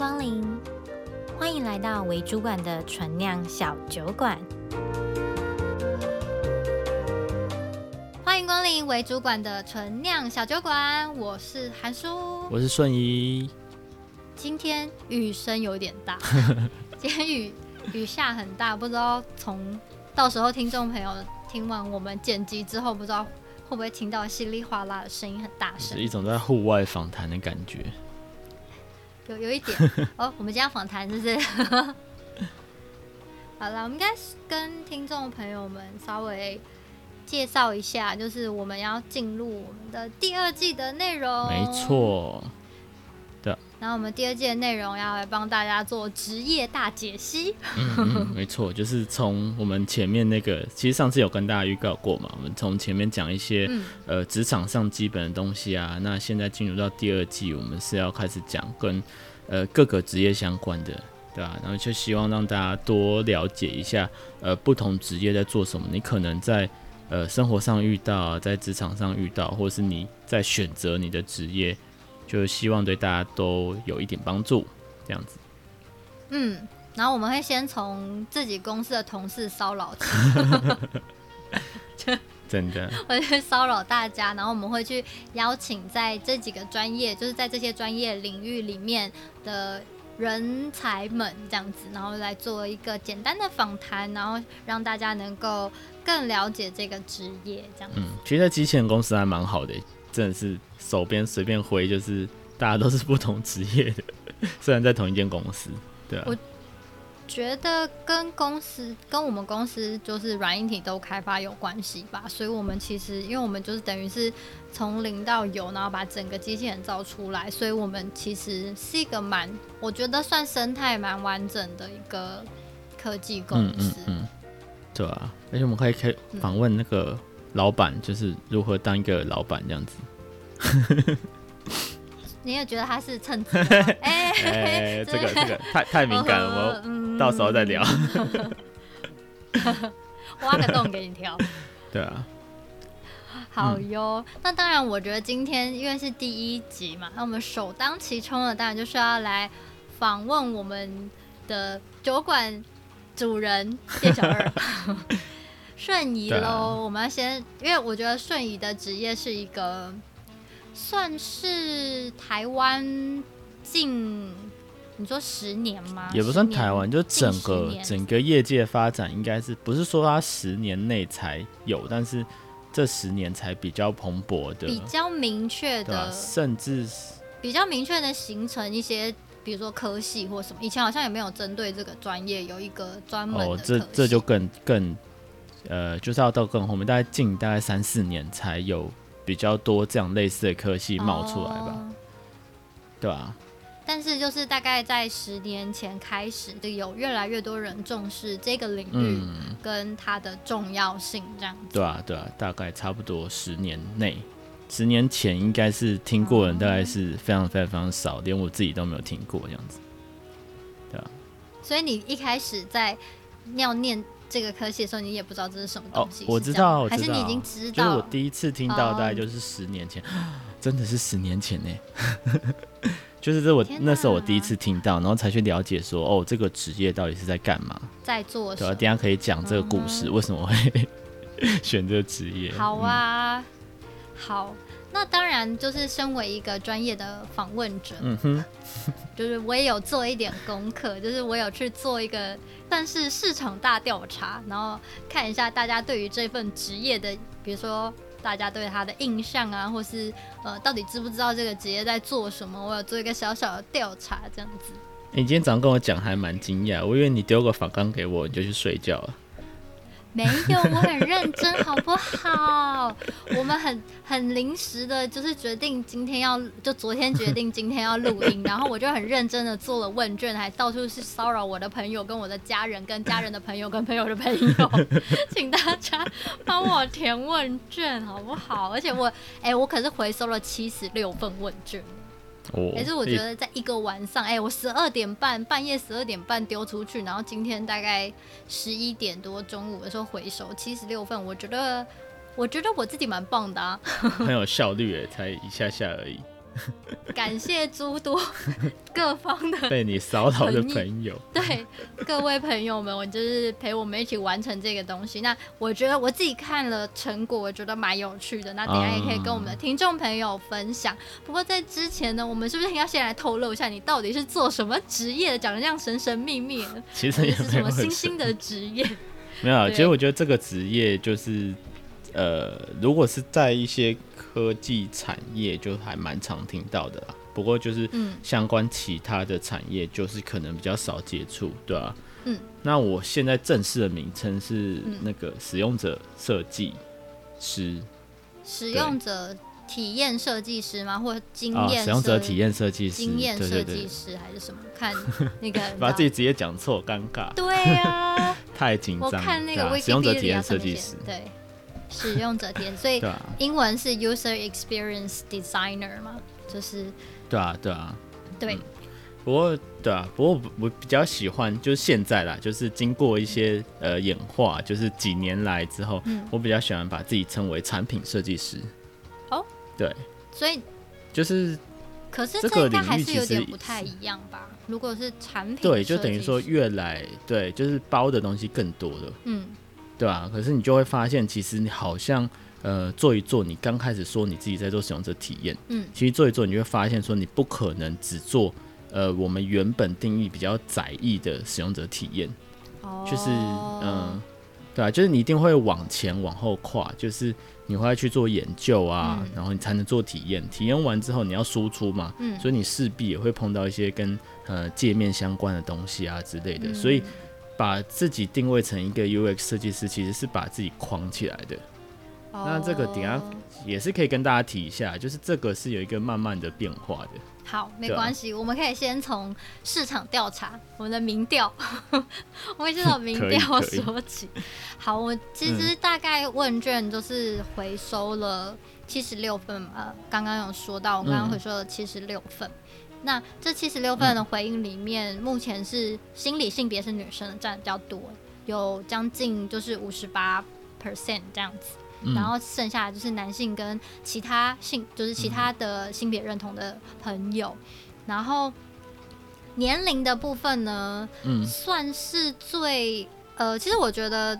光临，欢迎来到为主管的纯酿小酒馆。欢迎光临为主管的纯酿小酒馆，我是韩叔，我是顺仪。今天雨声有点大，今天雨雨下很大，不知道从到时候听众朋友听完我们剪辑之后，不知道会不会听到稀里哗啦的声音很大声，是一种在户外访谈的感觉。有有一点 哦，我们今天访谈是不是？好了，我们应该跟听众朋友们稍微介绍一下，就是我们要进入我们的第二季的内容。没错。然后我们第二季的内容要来帮大家做职业大解析。嗯，嗯，没错，就是从我们前面那个，其实上次有跟大家预告过嘛，我们从前面讲一些、嗯、呃职场上基本的东西啊，那现在进入到第二季，我们是要开始讲跟呃各个职业相关的，对吧？然后就希望让大家多了解一下呃不同职业在做什么，你可能在呃生活上遇到，在职场上遇到，或是你在选择你的职业。就希望对大家都有一点帮助，这样子。嗯，然后我们会先从自己公司的同事骚扰起，真的，会去骚扰大家，然后我们会去邀请在这几个专业，就是在这些专业领域里面的人才们这样子，然后来做一个简单的访谈，然后让大家能够更了解这个职业，这样子。嗯，其实机器人公司还蛮好的。真的是手边随便挥，就是大家都是不同职业的，虽然在同一间公司，对啊。我觉得跟公司跟我们公司就是软硬体都开发有关系吧，所以我们其实因为我们就是等于是从零到有，然后把整个机器人造出来，所以我们其实是一个蛮，我觉得算生态蛮完整的一个科技公司。嗯，嗯，嗯，对啊，而且我们可以可以访问那个。老板就是如何当一个老板这样子，你也觉得他是称职？哎、欸，这个这个太太敏感了，我们到时候再聊。挖个洞给你跳。对啊。好哟，那当然，我觉得今天因为是第一集嘛，那我们首当其冲的当然就是要来访问我们的酒馆主人店小二。顺仪喽，啊、我们要先，因为我觉得顺仪的职业是一个，算是台湾近，你说十年吗？也不算台湾，就整个整个业界发展，应该是不是说它十年内才有，但是这十年才比较蓬勃的，比较明确的，啊、甚至比较明确的形成一些，比如说科系或什么，以前好像也没有针对这个专业有一个专门的。哦，这这就更更。呃，就是要到更后面，大概近大概三四年才有比较多这样类似的科系冒出来吧，哦、对吧、啊？但是就是大概在十年前开始，就有越来越多人重视这个领域跟它的重要性，这样子、嗯。对啊，对啊，大概差不多十年内，十年前应该是听过的人，大概是非常非常非常少，连我自己都没有听过这样子。对啊。所以你一开始在要念。这个科系的时候，你也不知道这是什么东西。哦，我知道，还是你已经知道？就是我第一次听到，大概就是十年前，哦、真的是十年前呢。就是这我那时候我第一次听到，然后才去了解说，哦，这个职业到底是在干嘛，在做什么？对啊，等下可以讲这个故事，嗯、为什么会 选这个职业？好啊，嗯、好。那当然，就是身为一个专业的访问者，嗯哼，就是我也有做一点功课，就是我有去做一个，算是市场大调查，然后看一下大家对于这份职业的，比如说大家对他的印象啊，或是呃，到底知不知道这个职业在做什么？我有做一个小小的调查，这样子。你今天早上跟我讲还蛮惊讶，我以为你丢个反纲给我，你就去睡觉了。没有，我很认真，好不好？我们很很临时的，就是决定今天要，就昨天决定今天要录音，然后我就很认真的做了问卷，还到处去骚扰我的朋友、跟我的家人、跟家人的朋友、跟朋友的朋友，请大家帮我填问卷，好不好？而且我，哎，我可是回收了七十六份问卷。可是我觉得在一个晚上，哎、欸，我十二点半半夜十二点半丢出去，然后今天大概十一点多中午的时候回收七十六份，我觉得我觉得我自己蛮棒的啊，很有效率诶，才一下下而已。感谢诸多 各方的被你骚扰的朋友，对各位朋友们，我就是陪我们一起完成这个东西。那我觉得我自己看了成果，我觉得蛮有趣的。那等下也可以跟我们的听众朋友分享。嗯、不过在之前呢，我们是不是要先来透露一下，你到底是做什么职业的？讲的这样神神秘秘的，其实也是什么新兴的职业？没有，其实我觉得这个职业就是，呃，如果是在一些。科技产业就还蛮常听到的啦，不过就是相关其他的产业就是可能比较少接触，对吧？嗯，那我现在正式的名称是那个使用者设计师，使用者体验设计师吗？或经验使用者体验设计师，经验设计师还是什么？看那个 把自己直接讲错，尴尬。对啊，太紧张。我看那个使用者体验设计师，对。使用者体验，所以英文是 user experience designer 嘛，就是对啊，对啊，对。不过对啊，不过我比较喜欢就是现在啦，就是经过一些呃演化，就是几年来之后，嗯，我比较喜欢把自己称为产品设计师。哦，对，所以就是，可是这个应该还是有点不太一样吧？如果是产品，对，就等于说越来对，就是包的东西更多了，嗯。对啊，可是你就会发现，其实你好像呃做一做，你刚开始说你自己在做使用者体验，嗯，其实做一做，你就会发现说你不可能只做呃我们原本定义比较窄义的使用者体验，哦，就是嗯、呃，对啊，就是你一定会往前往后跨，就是你会去做研究啊，嗯、然后你才能做体验，体验完之后你要输出嘛，嗯，所以你势必也会碰到一些跟呃界面相关的东西啊之类的，嗯、所以。把自己定位成一个 UX 设计师，其实是把自己框起来的。Oh. 那这个等下也是可以跟大家提一下，就是这个是有一个慢慢的变化的。好，没关系，啊、我们可以先从市场调查，我们的民调，我们先从民调 说起。好，我其实大概问卷就是回收了七十六份，嘛，刚刚有说到，我刚刚回收了七十六份。嗯那这七十六份的回应里面，嗯、目前是心理性别是女生的占比较多，有将近就是五十八 percent 这样子，嗯、然后剩下就是男性跟其他性就是其他的性别认同的朋友，嗯、然后年龄的部分呢，嗯，算是最呃，其实我觉得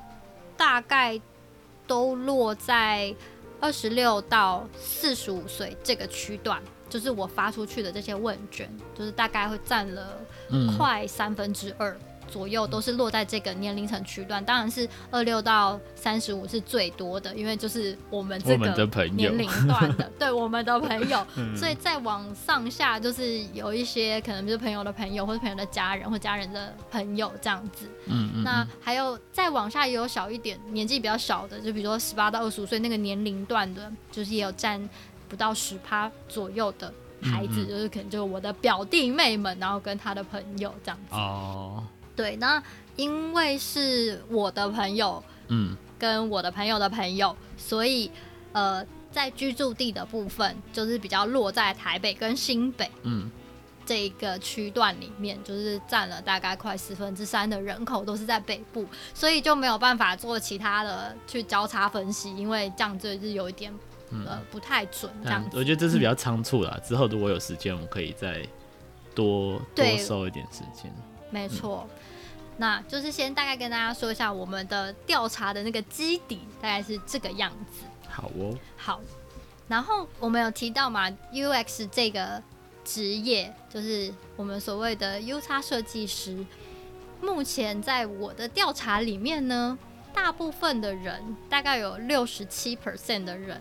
大概都落在二十六到四十五岁这个区段。就是我发出去的这些问卷，就是大概会占了快三分之二左右，都是落在这个年龄层区段。当然是二六到三十五是最多的，因为就是我们这个年龄段的，对我们的朋友。所以再往上下，就是有一些可能就是朋友的朋友，或者朋友的家人，或家人的朋友这样子。嗯，那还有再往下也有小一点，年纪比较小的，就比如说十八到二十五岁那个年龄段的，就是也有占。不到十趴左右的孩子，嗯嗯就是可能就是我的表弟妹们，然后跟他的朋友这样子。哦，对，那因为是我的朋友，嗯，跟我的朋友的朋友，所以呃，在居住地的部分，就是比较落在台北跟新北，嗯，这一个区段里面，就是占了大概快四分之三的人口都是在北部，所以就没有办法做其他的去交叉分析，因为这样子是有一点。嗯、呃，不太准这样子，我觉得这是比较仓促啦。嗯、之后如果有时间，我可以再多多收一点时间。没错，嗯、那就是先大概跟大家说一下我们的调查的那个基底大概是这个样子。好哦，好。然后我们有提到嘛，UX 这个职业就是我们所谓的 UX 设计师。目前在我的调查里面呢，大部分的人大概有六十七 percent 的人。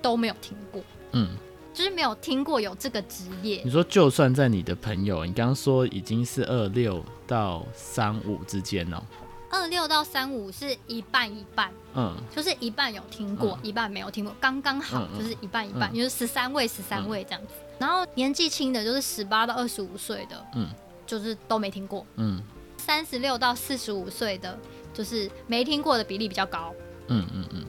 都没有听过，嗯，就是没有听过有这个职业。你说，就算在你的朋友，你刚刚说已经是二六到三五之间哦，二六到三五是一半一半，嗯，就是一半有听过，嗯、一半没有听过，刚刚好就是一半一半，就是十三位十三位这样子。嗯、然后年纪轻的，就是十八到二十五岁的，嗯，就是都没听过，嗯，三十六到四十五岁的，就是没听过的比例比较高，嗯嗯嗯。嗯。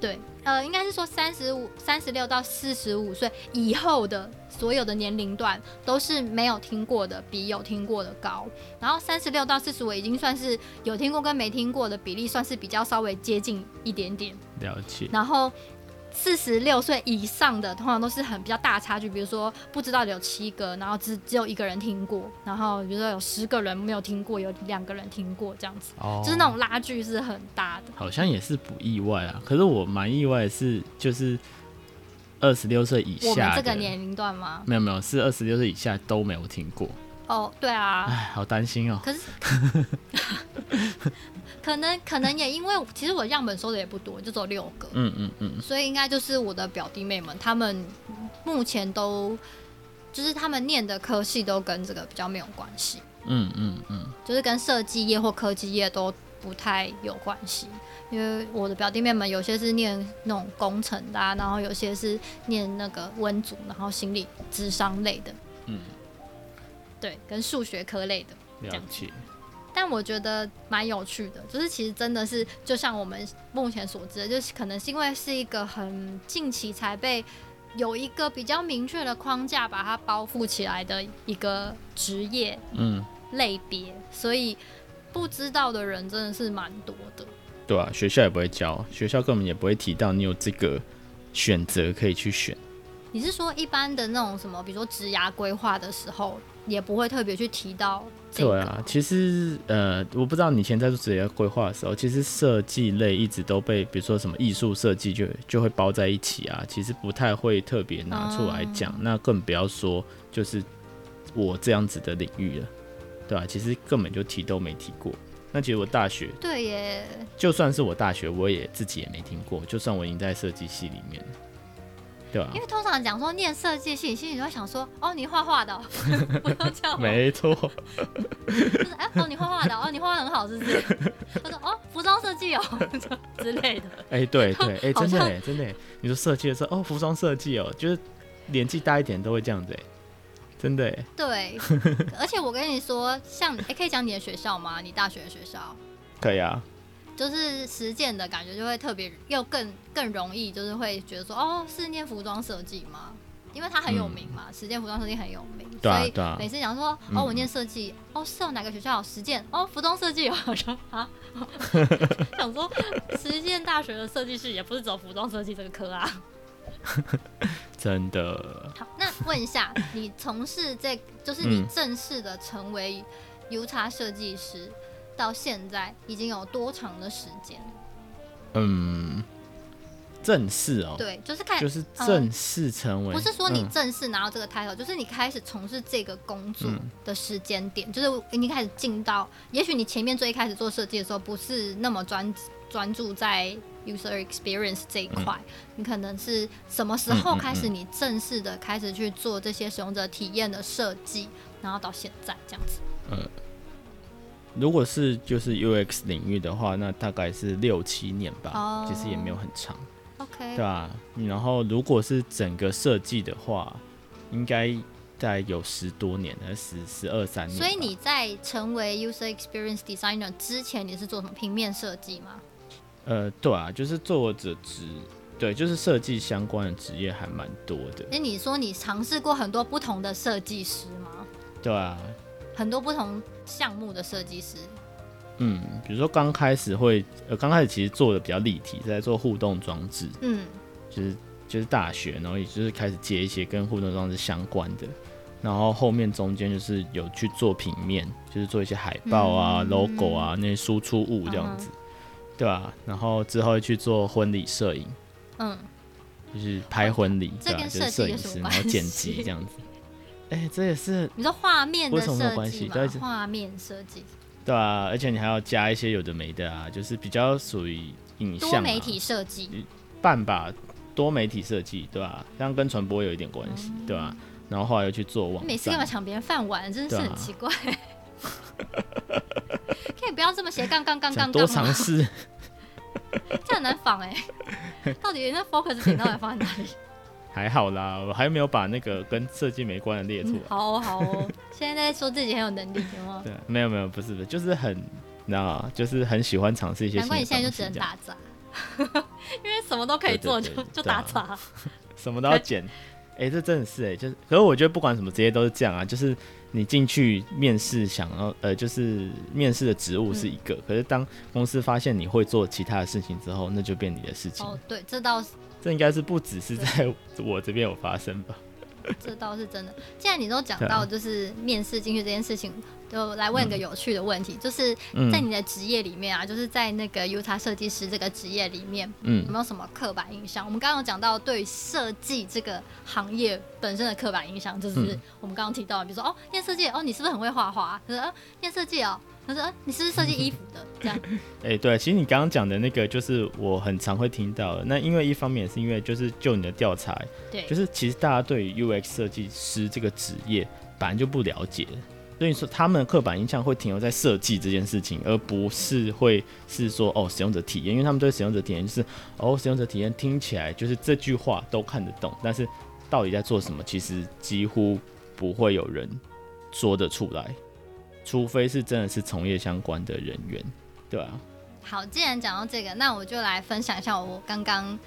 对，呃，应该是说三十五、三十六到四十五岁以后的所有的年龄段都是没有听过的，比有听过的高。然后三十六到四十五已经算是有听过跟没听过的比例算是比较稍微接近一点点。了解。然后四十六岁以上的，通常都是很比较大差距。比如说，不知道有七个，然后只只有一个人听过，然后比如说有十个人没有听过，有两个人听过这样子，哦、就是那种拉距是很大的。好像也是不意外啊，可是我蛮意外的是，就是二十六岁以下，我们这个年龄段吗？没有没有，是二十六岁以下都没有听过。哦，对啊，哎，好担心哦。可是，可能可能也因为，其实我样本收的也不多，就只有六个。嗯嗯嗯。所以应该就是我的表弟妹们，他们目前都就是他们念的科系都跟这个比较没有关系。嗯嗯嗯。就是跟设计业或科技业都不太有关系，因为我的表弟妹们有些是念那种工程的啊，然后有些是念那个温组，然后心理智商类的。嗯。对，跟数学科类的了解，但我觉得蛮有趣的，就是其实真的是就像我们目前所知的，就是可能是因为是一个很近期才被有一个比较明确的框架把它包覆起来的一个职业，嗯，类别，所以不知道的人真的是蛮多的。对啊，学校也不会教，学校根本也不会提到你有这个选择可以去选。你是说一般的那种什么，比如说职涯规划的时候？也不会特别去提到。对啊，其实呃，我不知道你以前在做职业规划的时候，其实设计类一直都被，比如说什么艺术设计就就会包在一起啊，其实不太会特别拿出来讲。嗯、那更不要说就是我这样子的领域了，对吧、啊？其实根本就提都没提过。那其实我大学对耶，就算是我大学，我也自己也没听过。就算我已经在设计系里面。啊、因为通常讲说念设计系，你心里就会想说，哦，你画画的、喔，不用叫。没错。就是哎、欸，哦，你画画的，哦，你画画很好，是不是？他说，哦，服装设计哦 之类的。哎、欸，对对，哎、欸，真的哎，真的，你说设计的时候，哦，服装设计哦，就是年纪大一点都会这样子哎，真的哎。对，而且我跟你说，像哎、欸，可以讲你的学校吗？你大学的学校？可以啊。就是实践的感觉，就会特别又更更容易，就是会觉得说，哦，是念服装设计吗？因为它很有名嘛，实践服装设计很有名，对啊，所以每次讲说，哦，我念设计，哦，是哦哪个学校实践？哦，服装设计有，我说啊，想说实践大学的设计师也不是走服装设计这个科啊，真的。好，那问一下，你从事这，就是你正式的成为 UX 设计师。到现在已经有多长的时间？嗯，正式哦，对，就是开就是正式成为，不是说你正式拿到这个 title，、嗯、就是你开始从事这个工作的时间点，嗯、就是你开始进到，也许你前面最一开始做设计的时候不是那么专专注在 user experience 这一块，嗯、你可能是什么时候开始你正式的开始去做这些使用者体验的设计，然后到现在这样子，嗯。如果是就是 UX 领域的话，那大概是六七年吧，oh, 其实也没有很长。OK，对啊，然后如果是整个设计的话，应该大概有十多年，还是十十二三年。所以你在成为 User Experience Designer 之前，你是做什么平面设计吗？呃，对啊，就是做着职，对，就是设计相关的职业还蛮多的。那你说你尝试过很多不同的设计师吗？对啊。很多不同项目的设计师，嗯，比如说刚开始会，呃，刚开始其实做的比较立体，在做互动装置，嗯，就是就是大学，然后也就是开始接一些跟互动装置相关的，然后后面中间就是有去做平面，就是做一些海报啊、嗯、logo 啊那些输出物这样子，嗯、对吧、啊？然后之后会去做婚礼摄影，嗯，就是拍婚礼，这跟设计有什么关系？然后剪辑这样子。哎、欸，这也是你说画面的设计画面设计，对啊，而且你还要加一些有的没的啊，就是比较属于影像、啊、多媒体设计，半吧多媒体设计，对吧、啊？这样跟传播有一点关系，嗯、对吧、啊？然后后来又去做网站，每次干嘛抢别人饭碗，真的是很奇怪。啊、可以不要这么斜杠杠杠杠杠多尝 试，这很难仿哎、欸。到底那 focus 点到底放在哪里？还好啦，我还没有把那个跟设计没关的列出来。好哦，好哦，现在在说自己很有能力，有吗？对，没有没有，不是不是，就是很，你知道吗？就是很喜欢尝试一些。难怪你现在就只能打杂，因为什么都可以做，就就打杂。什么都要剪，哎、欸，这真的是哎、欸，就是，可是我觉得不管什么职业都是这样啊，就是你进去面试，想要呃，就是面试的职务是一个，嗯、可是当公司发现你会做其他的事情之后，那就变你的事情。哦，对，这倒是，这应该是不只是在我这边有发生吧。这倒是真的。既然你都讲到就是面试进去这件事情，就来问一个有趣的问题，嗯、就是在你的职业里面啊，嗯、就是在那个 UX 设计师这个职业里面，嗯，有没有什么刻板印象？我们刚刚有讲到对设计这个行业本身的刻板印象，就是我们刚刚提到，比如说哦，念设计哦，你是不是很会画画？就是哦，念设计哦。他说：“你是不是设计衣服的？这样？哎、欸，对，其实你刚刚讲的那个，就是我很常会听到的。那因为一方面是因为就是就你的调查，对，就是其实大家对于 UX 设计师这个职业本来就不了解，所以说他们的刻板印象会停留在设计这件事情，而不是会是说哦使用者体验，因为他们对使用者体验就是哦使用者体验听起来就是这句话都看得懂，但是到底在做什么，其实几乎不会有人说得出来。”除非是真的是从业相关的人员，对啊。好，既然讲到这个，那我就来分享一下我刚刚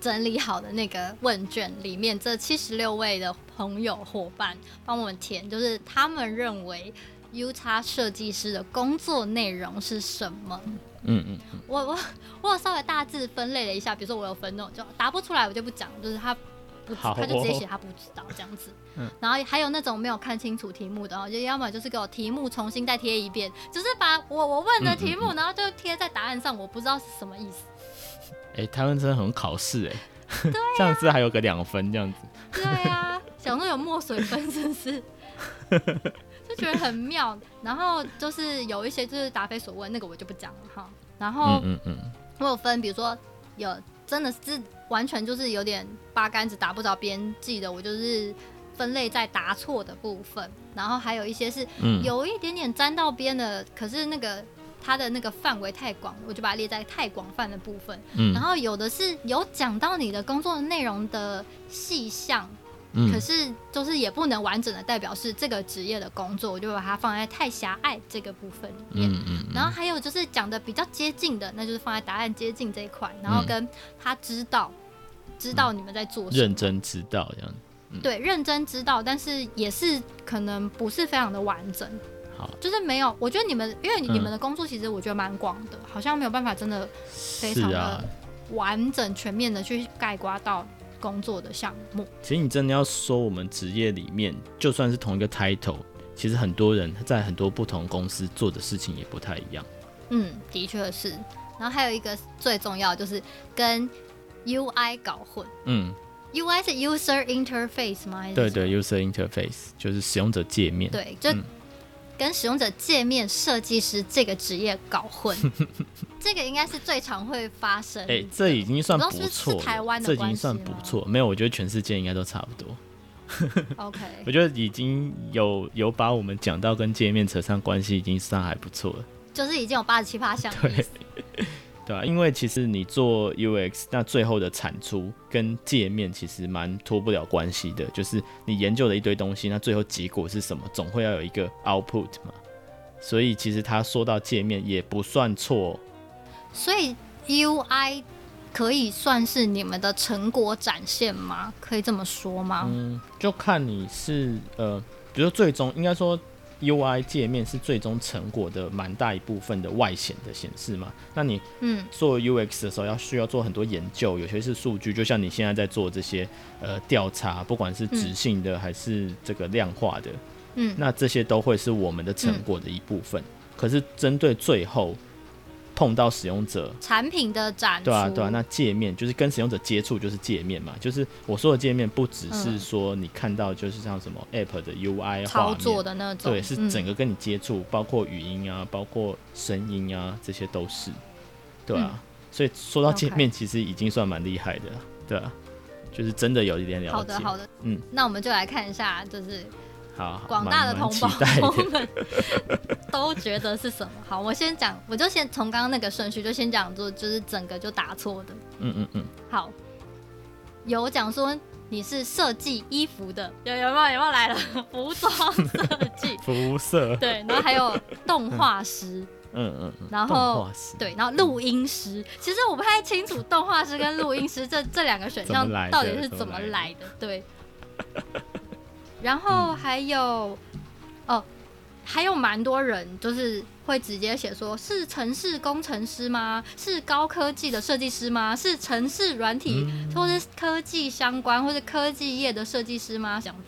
整理好的那个问卷里面，这七十六位的朋友伙伴帮我们填，就是他们认为 U 叉设计师的工作内容是什么？嗯嗯，嗯我我我有稍微大致分类了一下，比如说我有分那种就答不出来，我就不讲，就是他。不，他就直接写 他不知道这样子，嗯、然后还有那种没有看清楚题目的，就要么就是给我题目重新再贴一遍，就是把我我问的题目，然后就贴在答案上，我不知道是什么意思。哎、欸，台湾真的很考试哎，对啊、这样子还有个两分这样子。对啊，想说有墨水分是不是？就觉得很妙。然后就是有一些就是答非所问，那个我就不讲了哈。然后嗯嗯，我有分，比如说有真的是。完全就是有点八竿子打不着边际的，我就是分类在答错的部分，然后还有一些是有一点点沾到边的，嗯、可是那个它的那个范围太广，我就把它列在太广泛的部分。嗯、然后有的是有讲到你的工作内容的细项。嗯、可是，就是也不能完整的代表是这个职业的工作，我就把它放在太狭隘这个部分里面。嗯嗯嗯、然后还有就是讲的比较接近的，那就是放在答案接近这一块，然后跟他知道，嗯、知道你们在做什么，认真知道这样。嗯、对，认真知道，但是也是可能不是非常的完整。好，就是没有，我觉得你们因为你们的工作其实我觉得蛮广的，嗯、好像没有办法真的非常的完整全面的去概括到。工作的项目，其实你真的要说，我们职业里面，就算是同一个 title，其实很多人在很多不同公司做的事情也不太一样。嗯，的确是。然后还有一个最重要就是跟 UI 搞混。嗯，UI 是 user interface 吗？对对，user interface 就是使用者界面。对，就。嗯跟使用者界面设计师这个职业搞混，这个应该是最常会发生。哎、欸，这已经算不错，是台湾的，这已经算不错。没有，我觉得全世界应该都差不多。OK，我觉得已经有有把我们讲到跟界面扯上关系，已经算还不错了。就是已经有八十七八项。对。对啊，因为其实你做 UX，那最后的产出跟界面其实蛮脱不了关系的。就是你研究了一堆东西，那最后结果是什么？总会要有一个 output 嘛。所以其实他说到界面也不算错。所以 UI 可以算是你们的成果展现吗？可以这么说吗？嗯，就看你是呃，比如说最终应该说。UI 界面是最终成果的蛮大一部分的外显的显示嘛？那你嗯做 UX 的时候要需要做很多研究，有些是数据，就像你现在在做这些呃调查，不管是质性的还是这个量化的，嗯，那这些都会是我们的成果的一部分。嗯、可是针对最后。碰到使用者产品的展出，对啊，对啊，那界面就是跟使用者接触，就是界面嘛。就是我说的界面，不只是说你看到，就是像什么 App 的 UI 操作的那种，对，是整个跟你接触，嗯、包括语音啊，包括声音啊，这些都是，对啊。嗯、所以说到界面，其实已经算蛮厉害的，对啊，就是真的有一点了解。好的，好的，嗯，那我们就来看一下，就是。好，广大的同胞们 都觉得是什么？好，我先讲，我就先从刚刚那个顺序就先讲，就就是整个就答错的。嗯嗯嗯。好，有讲说你是设计衣服的，有有没有有没有来了？服装设计，服色。对，然后还有动画师。嗯嗯嗯。然后对，然后录音师。其实我不太清楚动画师跟录音师这这两个选项到底是怎么来的。对。然后还有、嗯、哦，还有蛮多人就是会直接写说，是城市工程师吗？是高科技的设计师吗？是城市软体、嗯、或是科技相关或是科技业的设计师吗？这样子。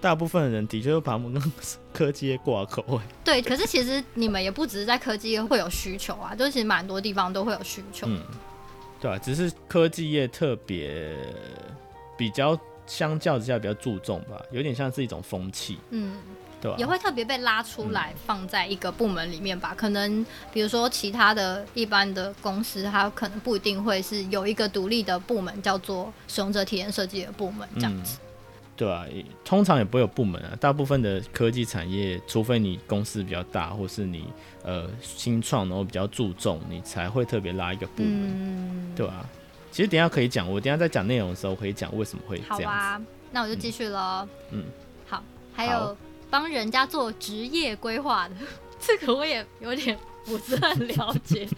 大部分的人的确会把我们跟科技业挂钩。对，可是其实你们也不只是在科技业会有需求啊，就是其实蛮多地方都会有需求。嗯，对啊，只是科技业特别比较相较之下比较注重吧，有点像是一种风气。嗯，对吧？也会特别被拉出来放在一个部门里面吧？嗯、可能比如说其他的一般的公司，它可能不一定会是有一个独立的部门叫做使用者体验设计的部门这样子。嗯对啊，通常也不会有部门啊。大部分的科技产业，除非你公司比较大，或是你呃新创，然后比较注重，你才会特别拉一个部门，嗯、对吧、啊？其实等一下可以讲，我等一下在讲内容的时候可以讲为什么会这样啊，那我就继续喽。嗯，好，还有帮人家做职业规划的，这个我也有点不是很了解。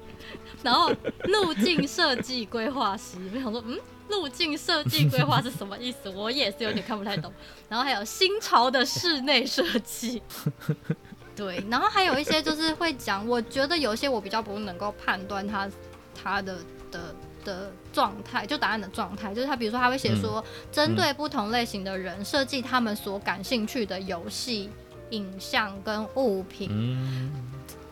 然后路径设计规划师，我想说，嗯。路径设计规划是什么意思？我也是有点看不太懂。然后还有新潮的室内设计，对，然后还有一些就是会讲，我觉得有些我比较不能够判断他他的的的状态，就答案的状态，就是他比如说他会写说，针对不同类型的人设计他们所感兴趣的游戏、影像跟物品。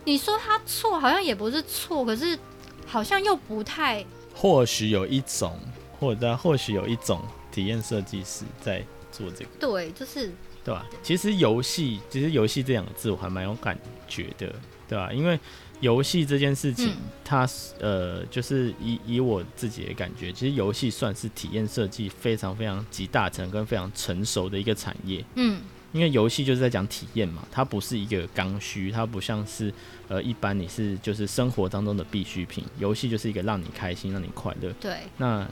你说他错，好像也不是错，可是好像又不太，或许有一种。或者或许有一种体验设计师在做这个，对，就是对吧？其实游戏，其实游戏这两个字我还蛮有感觉的，对吧？因为游戏这件事情，嗯、它呃，就是以以我自己的感觉，其实游戏算是体验设计非常非常集大成跟非常成熟的一个产业，嗯，因为游戏就是在讲体验嘛，它不是一个刚需，它不像是呃一般你是就是生活当中的必需品，游戏就是一个让你开心、让你快乐，对，那。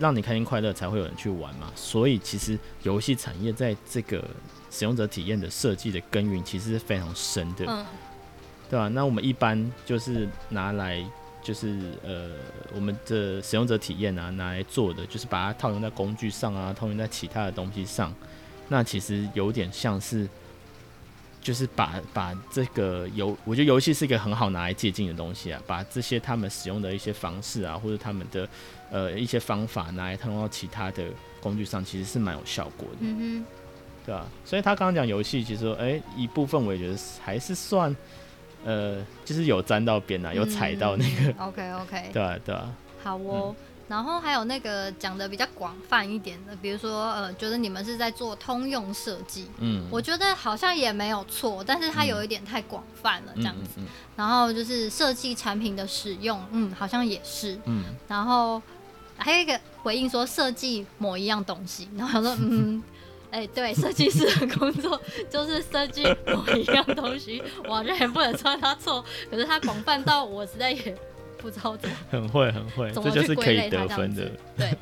让你开心快乐，才会有人去玩嘛。所以其实游戏产业在这个使用者体验的设计的耕耘，其实是非常深的，嗯、对吧、啊？那我们一般就是拿来，就是呃，我们的使用者体验啊，拿来做的，就是把它套用在工具上啊，套用在其他的东西上。那其实有点像是。就是把把这个游，我觉得游戏是一个很好拿来借鉴的东西啊。把这些他们使用的一些方式啊，或者他们的呃一些方法拿来套用到其他的工具上，其实是蛮有效果的。嗯哼，对啊。所以他刚刚讲游戏，其实说，哎、欸，一部分我也觉得还是算，呃，就是有沾到边啊，有踩到那个。嗯、OK OK。对啊对啊。好哦。嗯然后还有那个讲的比较广泛一点的，比如说呃，觉得你们是在做通用设计，嗯，我觉得好像也没有错，但是它有一点太广泛了这样子。嗯嗯嗯嗯、然后就是设计产品的使用，嗯，好像也是，嗯。然后还有一个回应说设计某一样东西，然后说嗯，哎，对，设计师的工作就是设计某一样东西，我好像也不能说他错，可是他广泛到我实在也。不知道怎么很会很会，这就是可以得分的。对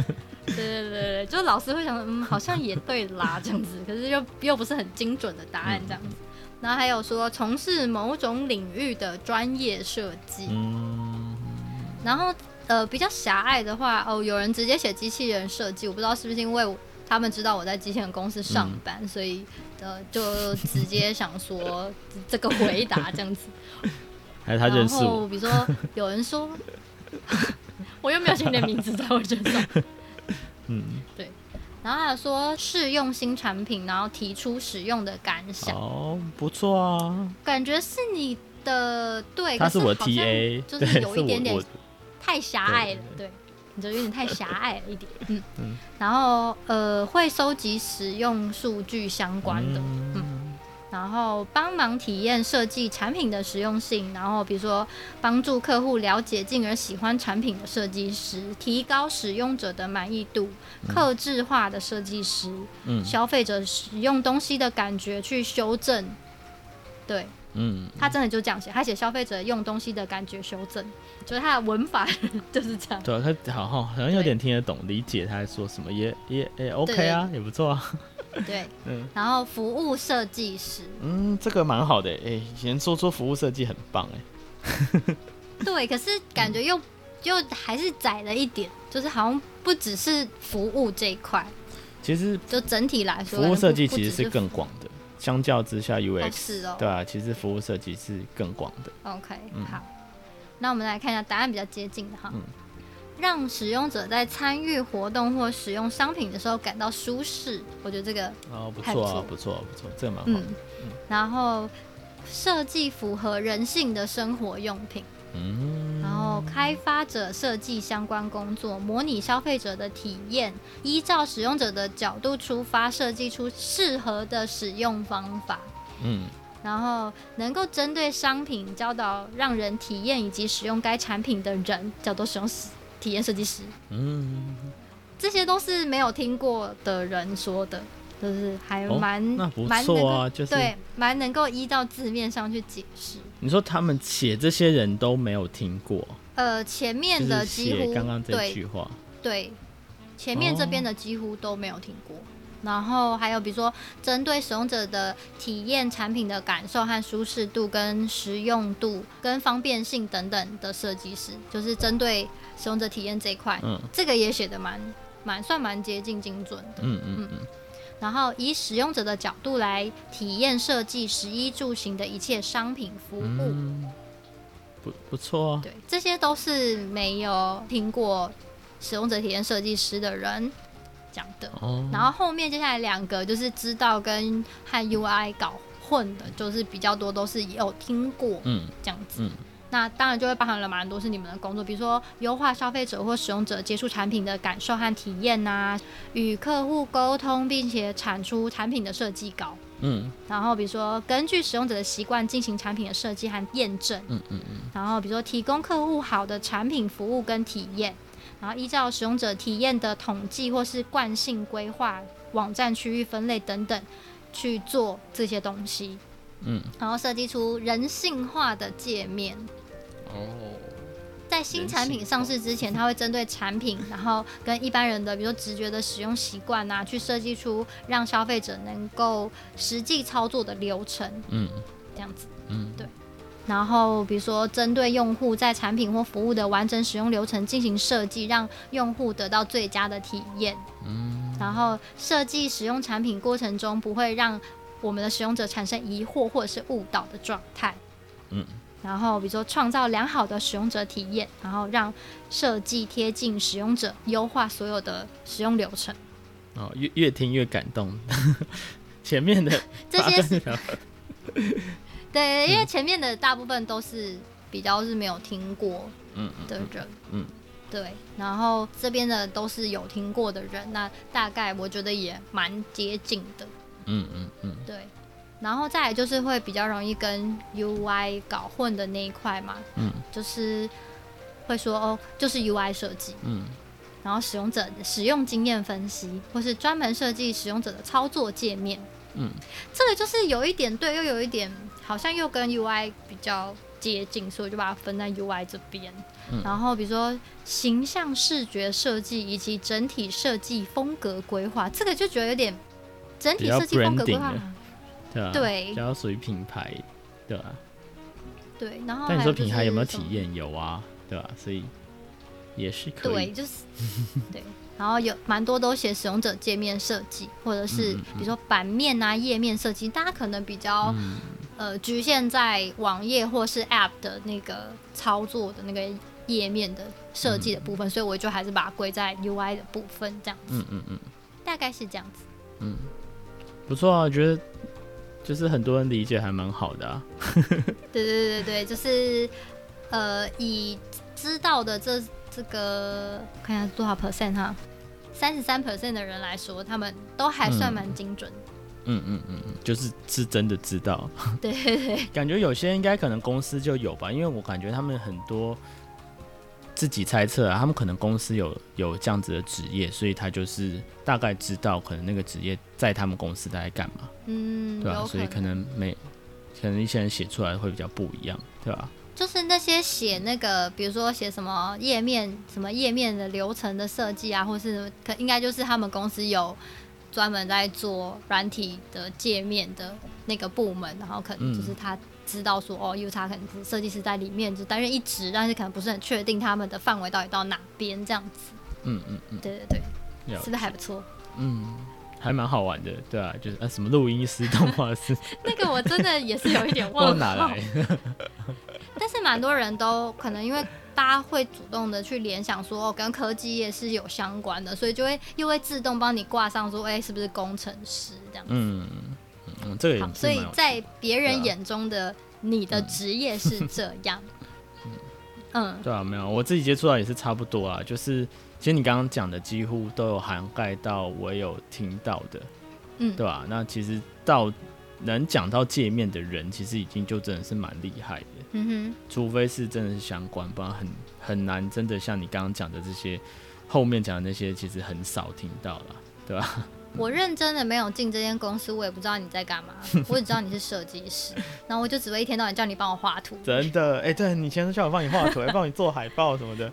对对对对，就老师会想，嗯，好像也对啦这样子，可是又又不是很精准的答案这样子。嗯、然后还有说从事某种领域的专业设计。嗯。然后呃比较狭隘的话，哦，有人直接写机器人设计，我不知道是不是因为他们知道我在机器人公司上班，嗯、所以呃就直接想说 这个回答这样子。还是他认识我。然后比如说，有人说，我又没有写你的名字在我身上。嗯，对。然后他说试用新产品，然后提出使用的感想。哦，不错啊。感觉是你的对，他是我的 TA，就是有一点点太狭隘了，对，你就有点太狭隘了一点。嗯嗯。然后呃，会收集使用数据相关的，嗯。然后帮忙体验设计产品的实用性，然后比如说帮助客户了解进而喜欢产品的设计师，提高使用者的满意度，克制化的设计师，嗯，消费者使用东西的感觉去修正，对，嗯，他真的就这样写，他写消费者用东西的感觉修正，就是他的文法就是这样。对，他好好好像有点听得懂，理解他在说什么，也也也 OK 啊，也不错啊。对，嗯，然后服务设计师，嗯，这个蛮好的，哎，以前说说服务设计很棒，哎，对，可是感觉又又还是窄了一点，就是好像不只是服务这一块。其实就整体来说，服务设计其实是更广的，相较之下 UX，、哦是哦、对啊，其实服务设计是更广的。OK，、嗯、好，那我们来看一下答案比较接近的哈。嗯让使用者在参与活动或使用商品的时候感到舒适，我觉得这个哦不错啊，不错不错，这个蛮好。嗯，然后设计符合人性的生活用品，嗯，然后开发者设计相关工作，模拟消费者的体验，依照使用者的角度出发，设计出适合的使用方法，嗯，然后能够针对商品教导让人体验以及使用该产品的人，叫做使用时。体验设计师，嗯，这些都是没有听过的人说的，就是还蛮不错啊，就是对，蛮能够依照字面上去解释。你说他们写这些人都没有听过？呃，前面的几乎刚刚这句话对，对，前面这边的几乎都没有听过。哦然后还有比如说，针对使用者的体验、产品的感受和舒适度、跟实用度、跟方便性等等的设计师，就是针对使用者体验这一块，嗯，这个也写的蛮蛮算蛮接近精准的，嗯嗯嗯。然后以使用者的角度来体验设计食衣住行的一切商品服务，嗯、不不错啊。对，这些都是没有听过使用者体验设计师的人。讲的，然后后面接下来两个就是知道跟和 UI 搞混的，就是比较多都是有听过，嗯，这样子，嗯，那当然就会包含了蛮多是你们的工作，比如说优化消费者或使用者接触产品的感受和体验呐、啊，与客户沟通，并且产出产品的设计稿，嗯，然后比如说根据使用者的习惯进行产品的设计和验证，嗯嗯嗯，然后比如说提供客户好的产品服务跟体验。然后依照使用者体验的统计或是惯性规划网站区域分类等等去做这些东西，嗯，然后设计出人性化的界面。哦，在新产品上市之前，它会针对产品，然后跟一般人的比如说直觉的使用习惯啊，去设计出让消费者能够实际操作的流程。嗯，这样子。嗯，对。然后，比如说，针对用户在产品或服务的完整使用流程进行设计，让用户得到最佳的体验。嗯。然后，设计使用产品过程中不会让我们的使用者产生疑惑或者是误导的状态。嗯。然后，比如说，创造良好的使用者体验，然后让设计贴近使用者，优化所有的使用流程。哦，越越听越感动。前面的 这些是。对，因为前面的大部分都是比较是没有听过的人，嗯，嗯，对，然后这边的都是有听过的人，那大概我觉得也蛮接近的，嗯嗯嗯，对，然后再来就是会比较容易跟 UI 搞混的那一块嘛，嗯，就是会说哦，就是 UI 设计，嗯，然后使用者使用经验分析，或是专门设计使用者的操作界面，嗯，这个就是有一点对，又有一点。好像又跟 UI 比较接近，所以我就把它分在 UI 这边。嗯、然后比如说形象视觉设计以及整体设计风格规划，这个就觉得有点整体设计风格规划，对啊，对，比较属于品牌，对吧、啊？对，然后、就是、但你说品牌有没有体验？有啊，对吧、啊？所以也是可以，对，就是对。然后有蛮多都写使用者界面设计，或者是比如说版面啊、页面设计，大家可能比较。嗯呃，局限在网页或是 App 的那个操作的那个页面的设计的部分，嗯，所以我就还是把它归在 UI 的部分这样子。嗯嗯嗯，大概是这样子。嗯，不错啊，我觉得就是很多人理解还蛮好的啊。对对对对，就是呃，以知道的这这个看一下多少 percent 哈，三十三 percent 的人来说，他们都还算蛮精准。嗯嗯嗯嗯嗯，就是是真的知道。对对对，感觉有些应该可能公司就有吧，因为我感觉他们很多自己猜测啊，他们可能公司有有这样子的职业，所以他就是大概知道可能那个职业在他们公司在干嘛。嗯，对吧？所以可能每可能一些人写出来会比较不一样，对吧？就是那些写那个，比如说写什么页面、什么页面的流程的设计啊，或是可应该就是他们公司有。专门在做软体的界面的那个部门，然后可能就是他知道说，嗯、哦，，U 叉可能是设计师在里面就担任一职，但是可能不是很确定他们的范围到底到哪边这样子。嗯嗯嗯，对对对，是不是还不错？嗯，还蛮好玩的，对啊，就是啊，什么录音师、动画师，那个我真的也是有一点忘了哪来。但是蛮多人都可能因为大家会主动的去联想说，哦，跟科技业是有相关的，所以就会又会自动帮你挂上说，哎、欸，是不是工程师这样子？嗯嗯，这个也好，所以在别人眼中的你的职业是这样。嗯，嗯对啊，没有，我自己接触到也是差不多啊，就是其实你刚刚讲的几乎都有涵盖到我有听到的，嗯，对吧、啊？那其实到能讲到界面的人，其实已经就真的是蛮厉害的。嗯哼，除非是真的是相关，不然很很难。真的像你刚刚讲的这些，后面讲的那些，其实很少听到了，对吧？我认真的没有进这间公司，我也不知道你在干嘛，我只知道你是设计师，然后我就只会一天到晚叫你帮我画图。真的，哎、欸，对，你以前叫我帮你画图，还帮你做海报什么的。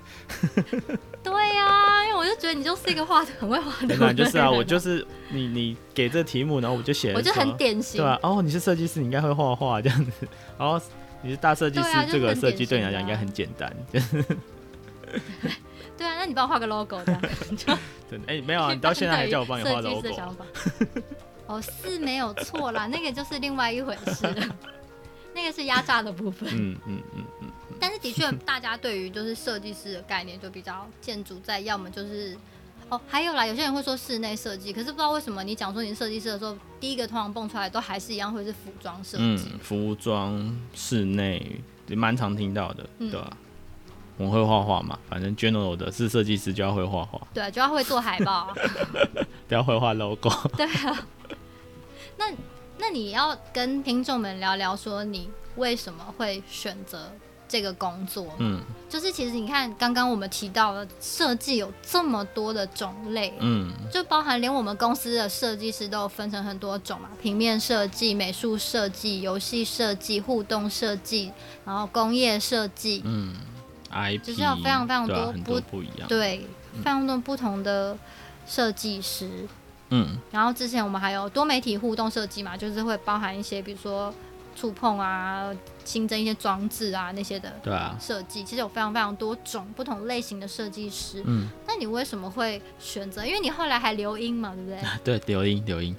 对呀、啊，因为我就觉得你就是一个画图很会画图的人。就是啊，我就是你，你给这题目，然后我就写。我就很典型，对吧、啊？哦，你是设计师，你应该会画画这样子，然后。你是大设计师，这个设计对你来讲应该很简单。对啊，那你帮我画个 logo 这样。真的？哎、欸，没有啊，你到现在还叫我帮你画 logo。哦，是没有错啦，那个就是另外一回事了。那个是压榨的部分。嗯嗯嗯嗯。但是的确，大家对于就是设计师的概念就比较建筑在，要么就是。哦，还有啦，有些人会说室内设计，可是不知道为什么你讲说你是设计师的时候，第一个通常蹦出来都还是一样会是服装设计。嗯，服装室内也蛮常听到的，嗯、对吧、啊？我会画画嘛，反正 general 的是设计师就要会画画，对，就要会做海报、啊，都要会画 logo。对啊，那那你要跟听众们聊聊，说你为什么会选择？这个工作，嗯，就是其实你看，刚刚我们提到了设计有这么多的种类，嗯，就包含连我们公司的设计师都有分成很多种嘛，平面设计、美术设计、游戏设计、互动设计，然后工业设计，嗯，IP 就是有非常非常多不、啊、不一样，对，非常多不同的设计师，嗯，然后之前我们还有多媒体互动设计嘛，就是会包含一些比如说。触碰啊，新增一些装置啊，那些的对啊设计，其实有非常非常多种不同类型的设计师。嗯，那你为什么会选择？因为你后来还留音嘛，对不对？对，留音留音。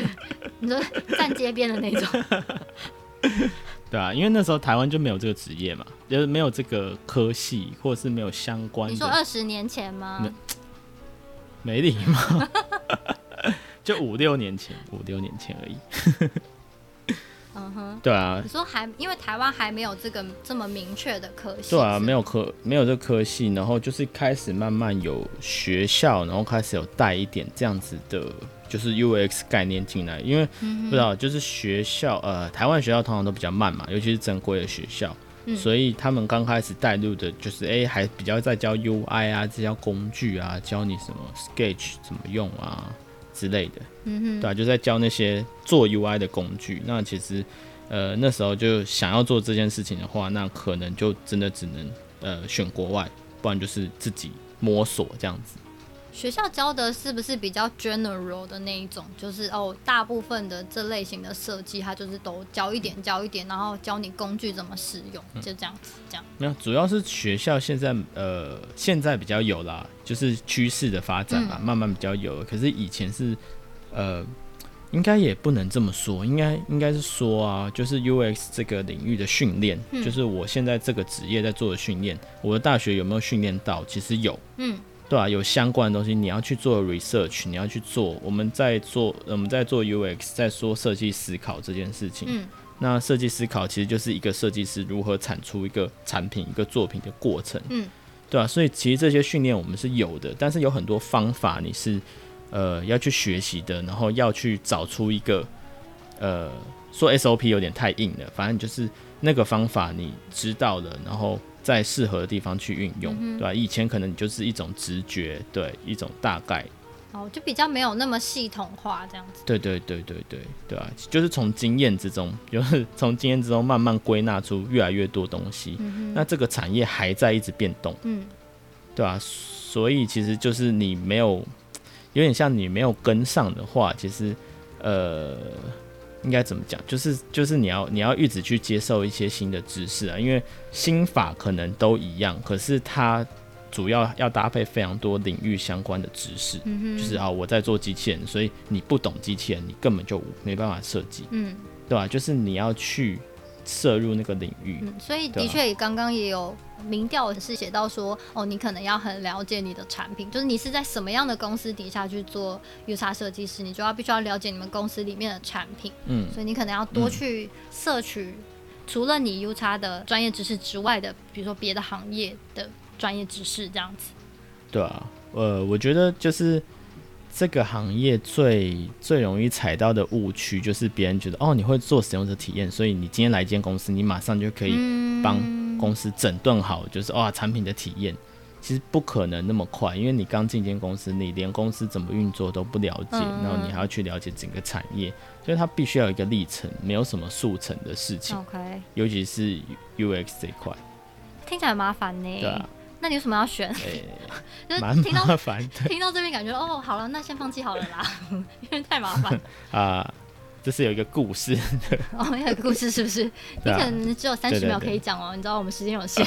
你说站街边的那种。对啊，因为那时候台湾就没有这个职业嘛，就是没有这个科系，或者是没有相关的。你说二十年前吗？没礼貌。就五六年前，五六年前而已。嗯哼，对啊，你说还因为台湾还没有这个这么明确的科系，对啊，没有科没有这个科系，然后就是开始慢慢有学校，然后开始有带一点这样子的，就是 UX 概念进来，因为不知道就是学校呃，台湾学校通常都比较慢嘛，尤其是正规的学校，嗯、所以他们刚开始带入的就是哎、欸，还比较在教 UI 啊，这教工具啊，教你什么 Sketch 怎么用啊。之类的，嗯哼，对啊，就在教那些做 UI 的工具。那其实，呃，那时候就想要做这件事情的话，那可能就真的只能呃选国外，不然就是自己摸索这样子。学校教的是不是比较 general 的那一种？就是哦，大部分的这类型的设计，它就是都教一点教一点，然后教你工具怎么使用，就这样子，这样。没有，主要是学校现在呃现在比较有啦，就是趋势的发展嘛，慢慢比较有。可是以前是呃，应该也不能这么说，应该应该是说啊，就是 UX 这个领域的训练，就是我现在这个职业在做的训练，我的大学有没有训练到？其实有，嗯。对啊，有相关的东西，你要去做 research，你要去做。我们在做，我们在做 UX，在说设计思考这件事情。嗯，那设计思考其实就是一个设计师如何产出一个产品、一个作品的过程。嗯，对啊，所以其实这些训练我们是有的，但是有很多方法你是呃要去学习的，然后要去找出一个呃说 SOP 有点太硬了，反正就是那个方法你知道了，然后。在适合的地方去运用，嗯、对吧、啊？以前可能就是一种直觉，对，一种大概，哦，就比较没有那么系统化这样子。对对对对对对啊，就是从经验之中，就是从经验之中慢慢归纳出越来越多东西。嗯、那这个产业还在一直变动，嗯，对啊，所以其实就是你没有，有点像你没有跟上的话，其实呃。应该怎么讲？就是就是你要你要一直去接受一些新的知识啊，因为心法可能都一样，可是它主要要搭配非常多领域相关的知识，嗯、就是啊，我在做机器人，所以你不懂机器人，你根本就没办法设计，嗯，对吧？就是你要去涉入那个领域，嗯、所以的确，刚刚也有民调是写到说，哦，你可能要很了解你的产品，就是你是在什么样的公司底下去做 U 叉设计师，你就要必须要了解你们公司里面的产品，嗯，所以你可能要多去摄取除了你 U 叉的专业知识之外的，比如说别的行业的。专业知识这样子，对啊，呃，我觉得就是这个行业最最容易踩到的误区，就是别人觉得哦，你会做使用者体验，所以你今天来一间公司，你马上就可以帮公司整顿好，就是哇、哦，产品的体验，其实不可能那么快，因为你刚进一间公司，你连公司怎么运作都不了解，然后你还要去了解整个产业，所以它必须要有一个历程，没有什么速成的事情。OK，尤其是 UX 这一块，听起来很麻烦呢。对啊。那你有什么要选？欸、就是听到听到这边感觉哦，好了，那先放弃好了啦，因为太麻烦 啊。这是有一个故事哦，有个故事是不是？你可能只有三十秒可以讲哦，你知道我们时间有限。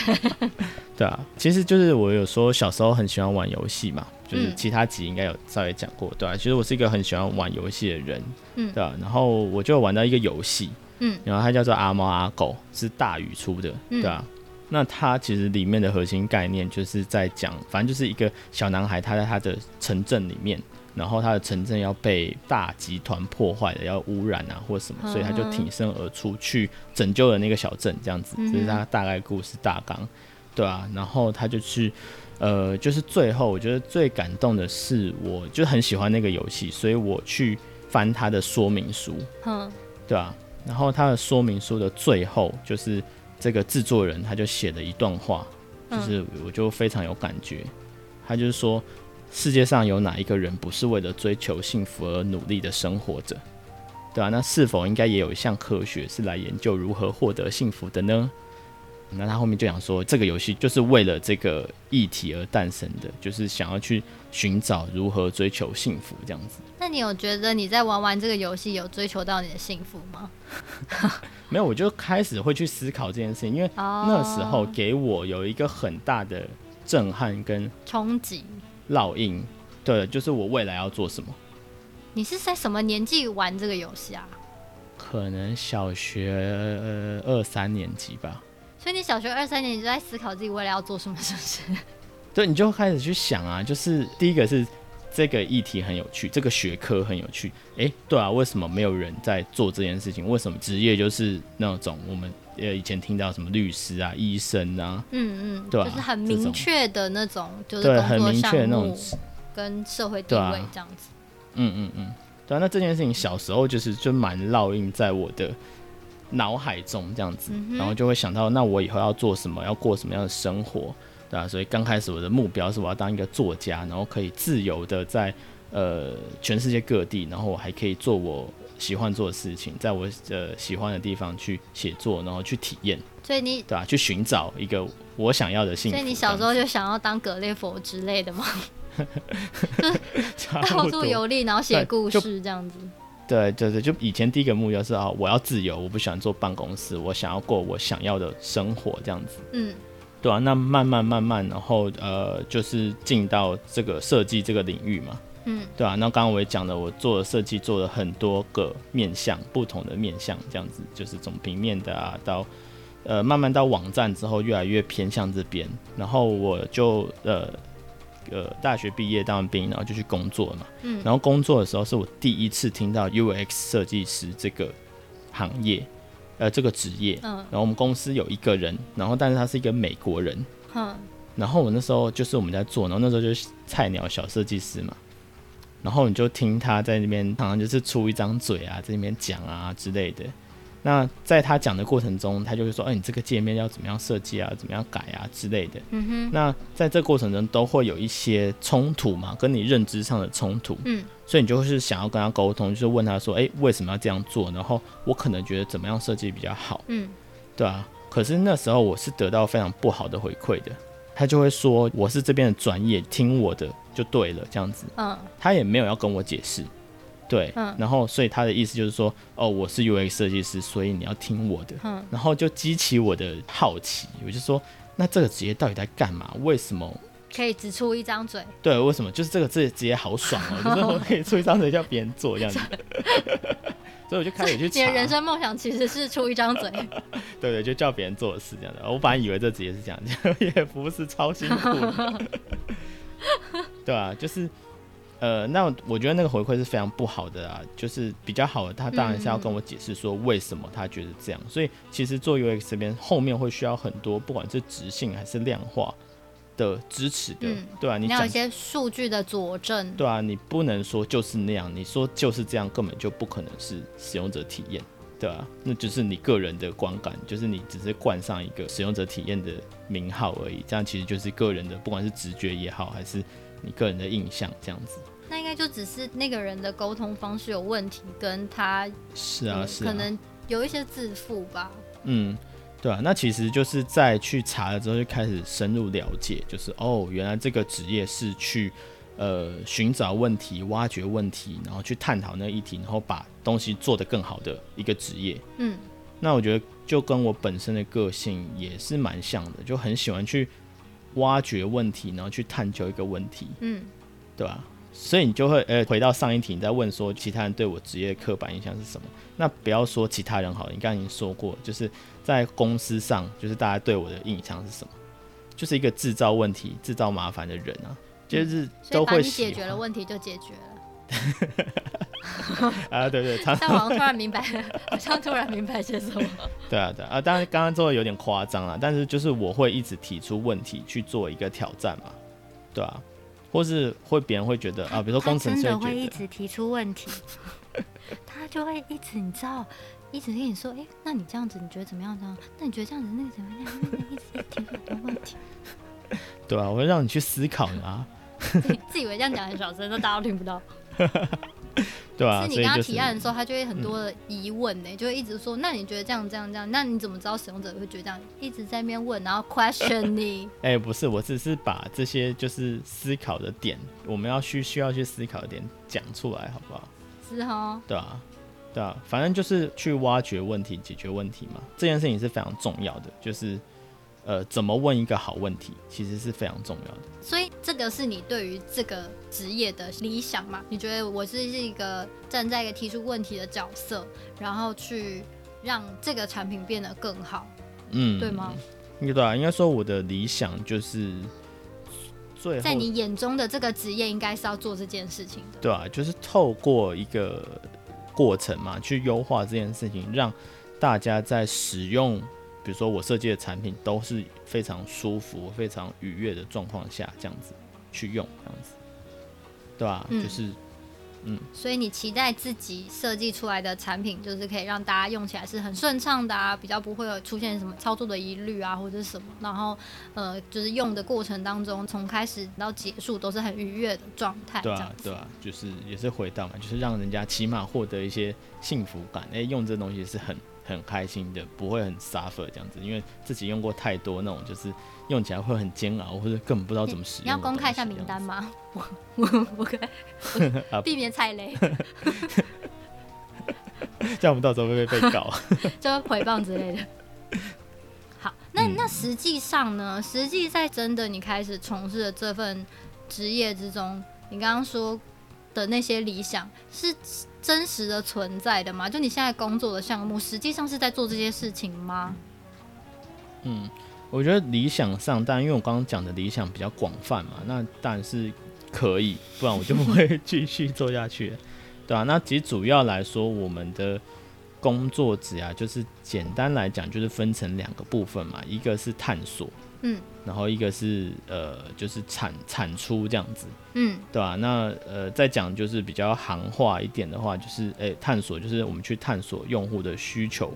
对啊，其实就是我有说小时候很喜欢玩游戏嘛，就是其他集应该有稍微讲过，对啊，其实我是一个很喜欢玩游戏的人，嗯，对啊，然后我就玩到一个游戏，嗯，然后它叫做阿猫阿狗，是大宇出的，对啊。那它其实里面的核心概念就是在讲，反正就是一个小男孩，他在他的城镇里面，然后他的城镇要被大集团破坏了，要污染啊或什么，所以他就挺身而出去拯救了那个小镇，这样子，这是他大概故事大纲，对啊，然后他就去，呃，就是最后我觉得最感动的是，我就很喜欢那个游戏，所以我去翻他的说明书，嗯，对啊，然后他的说明书的最后就是。这个制作人他就写了一段话，就是我就非常有感觉。他就是说，世界上有哪一个人不是为了追求幸福而努力的生活着？对啊，那是否应该也有一项科学是来研究如何获得幸福的呢？那他后面就想说，这个游戏就是为了这个议题而诞生的，就是想要去寻找如何追求幸福这样子。那你有觉得你在玩完这个游戏有追求到你的幸福吗？没有，我就开始会去思考这件事情，因为那时候给我有一个很大的震撼跟冲击、烙印。对，就是我未来要做什么。你是在什么年纪玩这个游戏啊？可能小学呃二三年级吧。所以你小学二三年你就在思考自己未来要做什么，是不是？对，你就开始去想啊，就是第一个是这个议题很有趣，这个学科很有趣。哎、欸，对啊，为什么没有人在做这件事情？为什么职业就是那种我们呃以前听到什么律师啊、医生啊，嗯嗯，对啊，就是很明确的那种，就是很明确的那种跟社会地位这样子。嗯嗯嗯，对啊，那这件事情小时候就是就蛮烙印在我的。脑海中这样子，然后就会想到，那我以后要做什么，要过什么样的生活，对吧？所以刚开始我的目标是我要当一个作家，然后可以自由的在呃全世界各地，然后我还可以做我喜欢做的事情，在我呃喜欢的地方去写作，然后去体验。所以你对吧？去寻找一个我想要的幸福。所以你小时候就想要当格列佛之类的吗？到处游历，然后写故事这样子。对对对，就以前第一个目标是啊，我要自由，我不喜欢坐办公室，我想要过我想要的生活这样子。嗯，对啊，那慢慢慢慢，然后呃，就是进到这个设计这个领域嘛。嗯，对啊，那刚刚我也讲了，我做的设计做了很多个面向，不同的面向这样子，就是从平面的啊，到呃慢慢到网站之后，越来越偏向这边，然后我就呃。呃，大学毕业当完兵，然后就去工作了嘛。嗯。然后工作的时候，是我第一次听到 UX 设计师这个行业，呃，这个职业。嗯。然后我们公司有一个人，然后但是他是一个美国人。嗯。然后我那时候就是我们在做，然后那时候就是菜鸟小设计师嘛。然后你就听他在那边，常常就是出一张嘴啊，在那边讲啊之类的。那在他讲的过程中，他就会说：“哎、欸，你这个界面要怎么样设计啊？怎么样改啊之类的。”嗯哼。那在这过程中都会有一些冲突嘛，跟你认知上的冲突。嗯。所以你就是想要跟他沟通，就是问他说：“哎、欸，为什么要这样做？然后我可能觉得怎么样设计比较好？”嗯。对啊。可是那时候我是得到非常不好的回馈的，他就会说：“我是这边的专业，听我的就对了。”这样子。嗯。他也没有要跟我解释。对，嗯，然后所以他的意思就是说，哦，我是 UX 设计师，所以你要听我的，嗯，然后就激起我的好奇，我就说，那这个职业到底在干嘛？为什么可以只出一张嘴。对，为什么？就是这个字直接好爽哦，就是我可以出一张嘴叫别人做这样子。所以我就开始去查。你的人生梦想其实是出一张嘴。对对，就叫别人做的事这样的。我本来以为这职业是这样，也不是超辛苦的。对啊，就是。呃，那我觉得那个回馈是非常不好的啊，就是比较好的，他当然是要跟我解释说为什么他觉得这样。嗯、所以其实做 UX 这边后面会需要很多，不管是直性还是量化的支持的，嗯、对啊，你要一些数据的佐证，对啊，你不能说就是那样，你说就是这样，根本就不可能是使用者体验，对啊，那就是你个人的观感，就是你只是冠上一个使用者体验的名号而已，这样其实就是个人的，不管是直觉也好，还是。你个人的印象这样子，那应该就只是那个人的沟通方式有问题，跟他是啊，是啊，可能有一些自负吧。嗯，对啊，那其实就是在去查了之后，就开始深入了解，就是哦，原来这个职业是去呃寻找问题、挖掘问题，然后去探讨那个议题，然后把东西做得更好的一个职业。嗯，那我觉得就跟我本身的个性也是蛮像的，就很喜欢去。挖掘问题，然后去探究一个问题，嗯，对吧？所以你就会，呃，回到上一题，你在问说其他人对我职业刻板印象是什么？那不要说其他人好了，你刚刚已经说过，就是在公司上，就是大家对我的印象是什么？就是一个制造问题、制造麻烦的人啊，就是都会解决了问题就解决了。啊，对对，但好像突然明白，好像突然明白些什么。对啊，对啊，当然刚刚做的有点夸张了，但是就是我会一直提出问题去做一个挑战嘛，对啊，或是会别人会觉得啊，比如说工程师真的会一直提出问题，他就会一直你知道，一直跟你说，哎、欸，那你这样子你觉得怎么样？这样，那你觉得这样子那个怎么样？那个一直一提出很多问题。对啊，我会让你去思考嘛。自以为这样讲很小声，都大家都听不到。对啊，是你跟他提案的时候，他就会很多的疑问呢、欸，嗯、就会一直说，那你觉得这样这样这样，那你怎么知道使用者会觉得这样？一直在那边问，然后 question 你。哎、欸，不是，我只是把这些就是思考的点，我们要需需要去思考的点讲出来，好不好？是哦。对啊，对啊，反正就是去挖掘问题，解决问题嘛。这件事情是非常重要的，就是。呃，怎么问一个好问题，其实是非常重要的。所以这个是你对于这个职业的理想嘛？你觉得我是一个站在一个提出问题的角色，然后去让这个产品变得更好，嗯，对吗？应该对啊，应该说我的理想就是最在你眼中的这个职业应该是要做这件事情的，对啊，就是透过一个过程嘛，去优化这件事情，让大家在使用。比如说我设计的产品都是非常舒服、非常愉悦的状况下，这样子去用，这样子，对吧、啊？嗯、就是，嗯。所以你期待自己设计出来的产品，就是可以让大家用起来是很顺畅的啊，比较不会有出现什么操作的疑虑啊，或者是什么。然后，呃，就是用的过程当中，从开始到结束都是很愉悦的状态。对啊，对啊，就是也是回到嘛，就是让人家起码获得一些幸福感。哎、欸，用这东西是很。很开心的，不会很 suffer 这样子，因为自己用过太多那种，就是用起来会很煎熬，或者根本不知道怎么使用。你要公开一下名单吗？我我我可以避免踩雷，这样我们到时候会不会被告？就回谤之类的。好，那那实际上呢？实际在真的你开始从事的这份职业之中，你刚刚说的那些理想是。真实的存在的吗？就你现在工作的项目，实际上是在做这些事情吗？嗯，我觉得理想上，但因为我刚刚讲的理想比较广泛嘛，那当然是可以，不然我就不会继续做下去，对啊，那其实主要来说，我们的工作职啊，就是简单来讲，就是分成两个部分嘛，一个是探索。嗯，然后一个是呃，就是产产出这样子，嗯，对吧？那呃，再讲就是比较行话一点的话，就是诶，探索就是我们去探索用户的需求，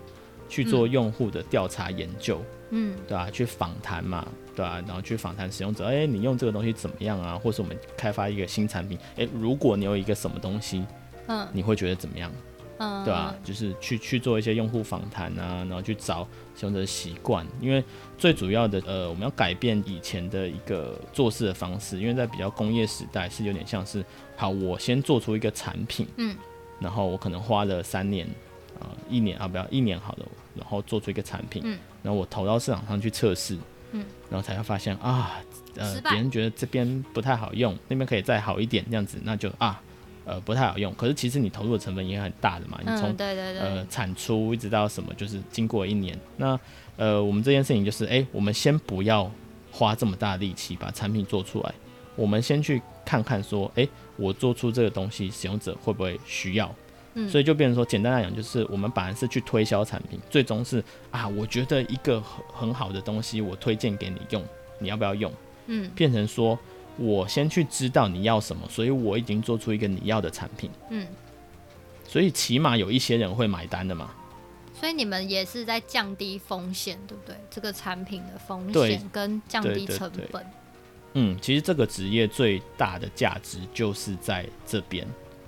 去做用户的调查研究，嗯，对吧？去访谈嘛，对吧？然后去访谈使用者，诶，你用这个东西怎么样啊？或是我们开发一个新产品，诶，如果你有一个什么东西，嗯，你会觉得怎么样？嗯，对吧？就是去去做一些用户访谈啊，然后去找使用者的习惯，因为最主要的，呃，我们要改变以前的一个做事的方式，因为在比较工业时代是有点像是，好，我先做出一个产品，嗯，然后我可能花了三年啊，呃，一年啊，不要一年好了，然后做出一个产品，嗯，然后我投到市场上去测试，嗯，然后才会发现啊，呃，别人觉得这边不太好用，那边可以再好一点，这样子，那就啊，呃，不太好用。可是其实你投入的成本也很大的嘛，你从、嗯、对对对呃产出一直到什么，就是经过一年，那呃，我们这件事情就是，哎、欸，我们先不要花这么大的力气把产品做出来，我们先去看看说，哎、欸，我做出这个东西，使用者会不会需要？嗯，所以就变成说，简单来讲，就是我们本来是去推销产品，最终是啊，我觉得一个很很好的东西，我推荐给你用，你要不要用？嗯，变成说我先去知道你要什么，所以我已经做出一个你要的产品。嗯，所以起码有一些人会买单的嘛。所以你们也是在降低风险，对不对？这个产品的风险跟降低成本。嗯，其实这个职业最大的价值就是在这边。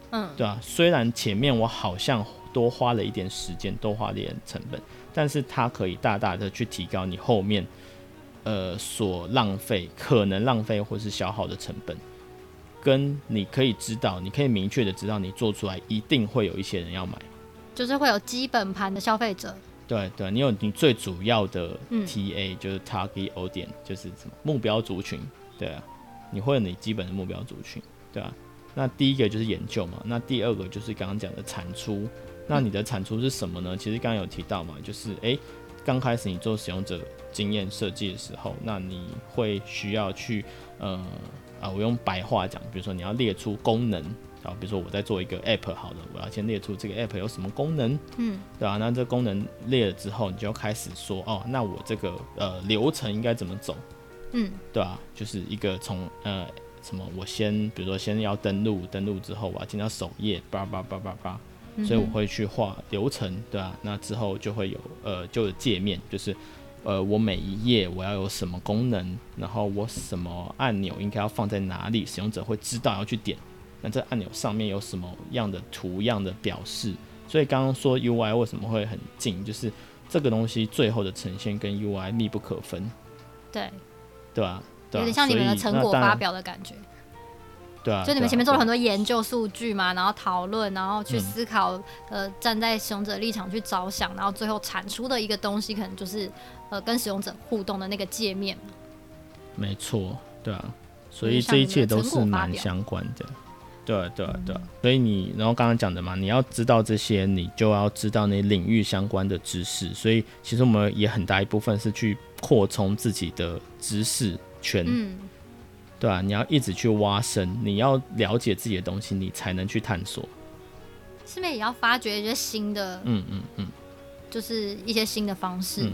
嗯，对啊，虽然前面我好像多花了一点时间，多花了一点成本，但是它可以大大的去提高你后面，呃，所浪费可能浪费或是消耗的成本，跟你可以知道，你可以明确的知道，你做出来一定会有一些人要买，就是会有基本盘的消费者。对对，你有你最主要的 TA，、嗯、就是 Target Audience，就是什么目标族群，对啊，你会有你基本的目标族群，对啊。那第一个就是研究嘛，那第二个就是刚刚讲的产出。那你的产出是什么呢？其实刚刚有提到嘛，就是诶，刚开始你做使用者经验设计的时候，那你会需要去呃啊，我用白话讲，比如说你要列出功能，啊，比如说我在做一个 app 好了，我要先列出这个 app 有什么功能，嗯，对吧？那这功能列了之后，你就要开始说哦，那我这个呃流程应该怎么走，嗯，对吧？就是一个从呃。什么？我先，比如说，先要登录，登录之后我要进到首页，叭叭叭叭叭，所以我会去画流程，对吧、啊？那之后就会有，呃，就有界面，就是，呃，我每一页我要有什么功能，然后我什么按钮应该要放在哪里，使用者会知道要去点。那这按钮上面有什么样的图样的表示？所以刚刚说 UI 为什么会很近，就是这个东西最后的呈现跟 UI 密不可分。对，对吧？有点像你们的成果发表的感觉，对啊，就你们前面做了很多研究数据嘛，然后讨论，然后去思考，嗯、呃，站在使用者立场去着想，然后最后产出的一个东西，可能就是呃跟使用者互动的那个界面。没错，对啊，所以这一切都是蛮相关的，对啊，对啊，对啊。所以你，然后刚刚讲的嘛，你要知道这些，你就要知道那领域相关的知识。所以其实我们也很大一部分是去扩充自己的知识。圈，嗯，对啊，你要一直去挖深，你要了解自己的东西，你才能去探索。是不是也要发掘一些新的？嗯嗯嗯，就是一些新的方式，嗯、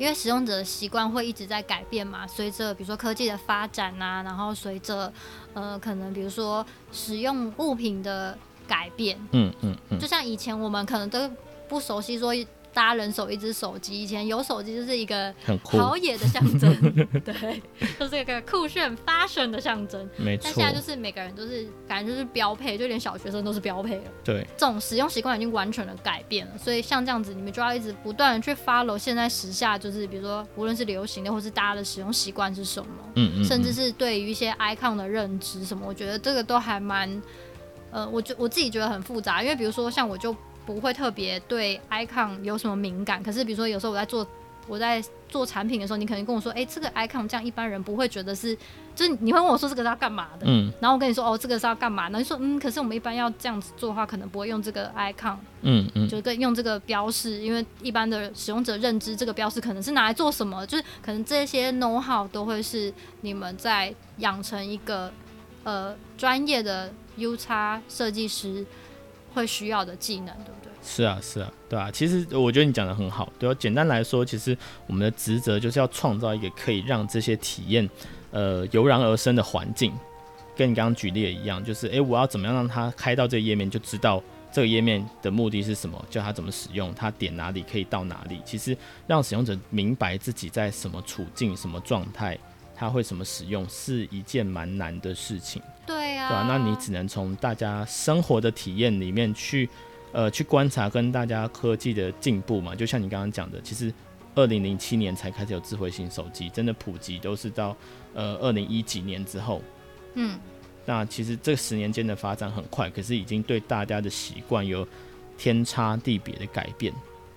因为使用者的习惯会一直在改变嘛。随着比如说科技的发展啊，然后随着呃，可能比如说使用物品的改变，嗯嗯嗯，就像以前我们可能都不熟悉说。大家人手一只手机，以前有手机就是一个好野的象征，对，就是一个酷炫 fashion 的象征。没错。但现在就是每个人都是感觉就是标配，就连小学生都是标配了。对。这种使用习惯已经完全的改变了，所以像这样子，你们就要一直不断的去 follow 现在时下，就是比如说无论是流行的，或是大家的使用习惯是什么，嗯，嗯嗯，甚至是对于一些 icon 的认知什么，我觉得这个都还蛮，呃，我觉我自己觉得很复杂，因为比如说像我就。不会特别对 icon 有什么敏感，可是比如说有时候我在做我在做产品的时候，你可能跟我说，哎，这个 icon 这样一般人不会觉得是，就是你会问我说这个是要干嘛的，嗯，然后我跟你说哦，这个是要干嘛，然后你说嗯，可是我们一般要这样子做的话，可能不会用这个 icon，嗯嗯，就跟用这个标识，因为一般的使用者认知这个标识可能是拿来做什么，就是可能这些 know how 都会是你们在养成一个呃专业的 U 叉设计师会需要的技能，对不对？是啊，是啊，对啊。其实我觉得你讲得很好，对啊。简单来说，其实我们的职责就是要创造一个可以让这些体验，呃，油然而生的环境。跟你刚刚举例的一样，就是诶，我要怎么样让他开到这个页面，就知道这个页面的目的是什么，叫他怎么使用，他点哪里可以到哪里。其实让使用者明白自己在什么处境、什么状态。他会怎么使用是一件蛮难的事情，对啊，对啊，那你只能从大家生活的体验里面去，呃，去观察跟大家科技的进步嘛。就像你刚刚讲的，其实二零零七年才开始有智慧型手机，真的普及都是到呃二零一几年之后。嗯，那其实这十年间的发展很快，可是已经对大家的习惯有天差地别的改变。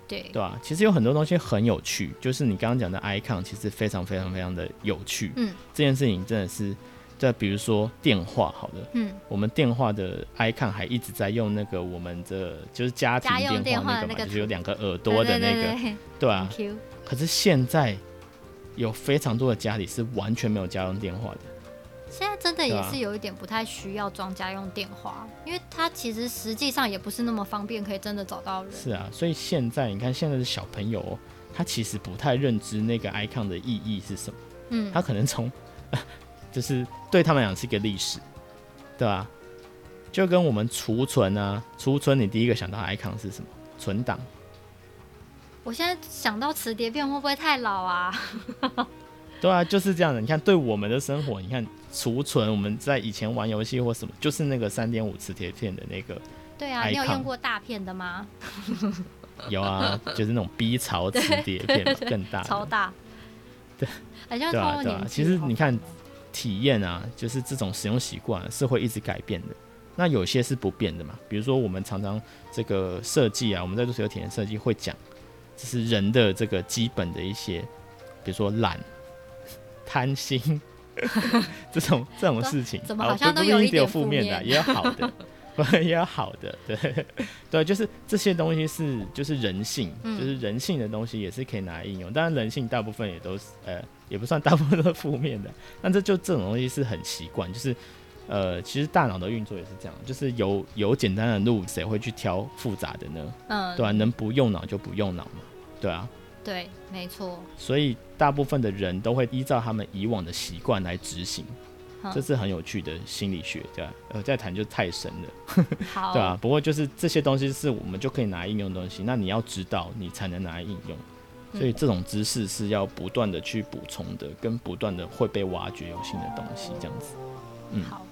对对吧？其实有很多东西很有趣，就是你刚刚讲的 icon，其实非常非常非常的有趣。嗯，这件事情真的是，在比如说电话，好的，嗯，我们电话的 icon 还一直在用那个我们的就是家庭电话那个嘛，就是有两个耳朵的那个，对啊。可是现在有非常多的家里是完全没有家用电话的。现在真的也是有一点不太需要装家用电话，啊，因为它其实实际上也不是那么方便，可以真的找到人。是啊，所以现在你看现在的小朋友，他其实不太认知那个 icon 的意义是什么。嗯，他可能从 就是对他们讲是一个历史，对吧？就跟我们储存啊，储存你第一个想到 icon 是什么？存档。我现在想到磁碟片会不会太老啊？对啊，就是这样的。你看，对我们的生活，你看储存，我们在以前玩游戏或什么，就是那个三点五磁铁片的那个。对啊，你有用过大片的吗？有啊，就是那种 B 槽磁碟片 更大，超大。对，对啊，对啊。其实你看体验啊，就是这种使用习惯是会一直改变的。那有些是不变的嘛，比如说我们常常这个设计啊，我们在做所有体验设计会讲，就是人的这个基本的一些，比如说懒。贪心 这种这种事情，怎么好像都有一点负面的，也有好的，不也有好的，对对，就是这些东西是就是人性，嗯，就是人性的东西也是可以拿来应用。当然，人性大部分也都是呃，也不算大部分都是负面的。但这就这种东西是很奇怪，就是呃，其实大脑的运作也是这样，就是有有简单的路，谁会去挑复杂的呢？嗯，对啊，能不用脑就不用脑嘛，对啊。对，没错。所以大部分的人都会依照他们以往的习惯来执行，这是很有趣的心理学，对吧？呃，再谈就太深了，好，对啊。不过就是这些东西是我们就可以拿来应用的东西，那你要知道，你才能拿来应用。所以这种知识是要不断的去补充的，跟不断的会被挖掘有新的东西，这样子。嗯，好。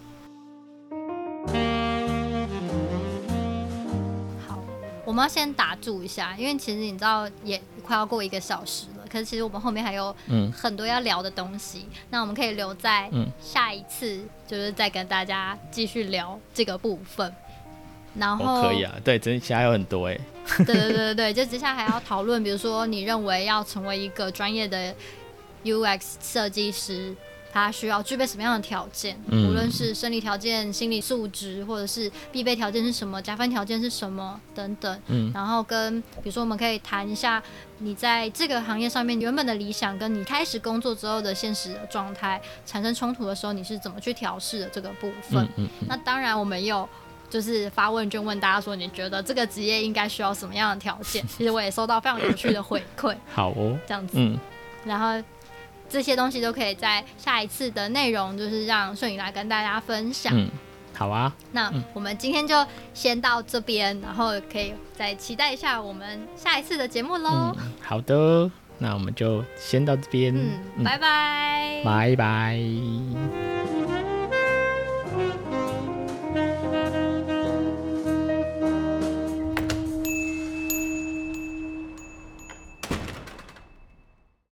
我们要先打住一下，因为其实你知道也快要过一个小时了。可是其实我们后面还有很多要聊的东西，嗯、那我们可以留在下一次，就是再跟大家继续聊这个部分。然后、哦、可以啊，对，接下来还有很多 哎。对对对对对，就接下来还要讨论，比如说你认为要成为一个专业的 UX 设计师。他需要具备什么样的条件？嗯、无论是生理条件、心理素质，或者是必备条件是什么，加分条件是什么等等。嗯，然后跟比如说，我们可以谈一下你在这个行业上面原本的理想，跟你开始工作之后的现实的状态产生冲突的时候，你是怎么去调试的这个部分？那当然，我们有就是发问卷问大家说，你觉得这个职业应该需要什么样的条件？其实我也收到非常有趣的回馈。好哦，这样子。嗯，然后。这些东西都可以在下一次的内容，就是让顺宇来跟大家分享。嗯，好啊。那我们今天就先到这边，然后可以再期待一下我们下一次的节目喽。嗯，好的，那我们就先到这边。嗯，拜拜。拜拜。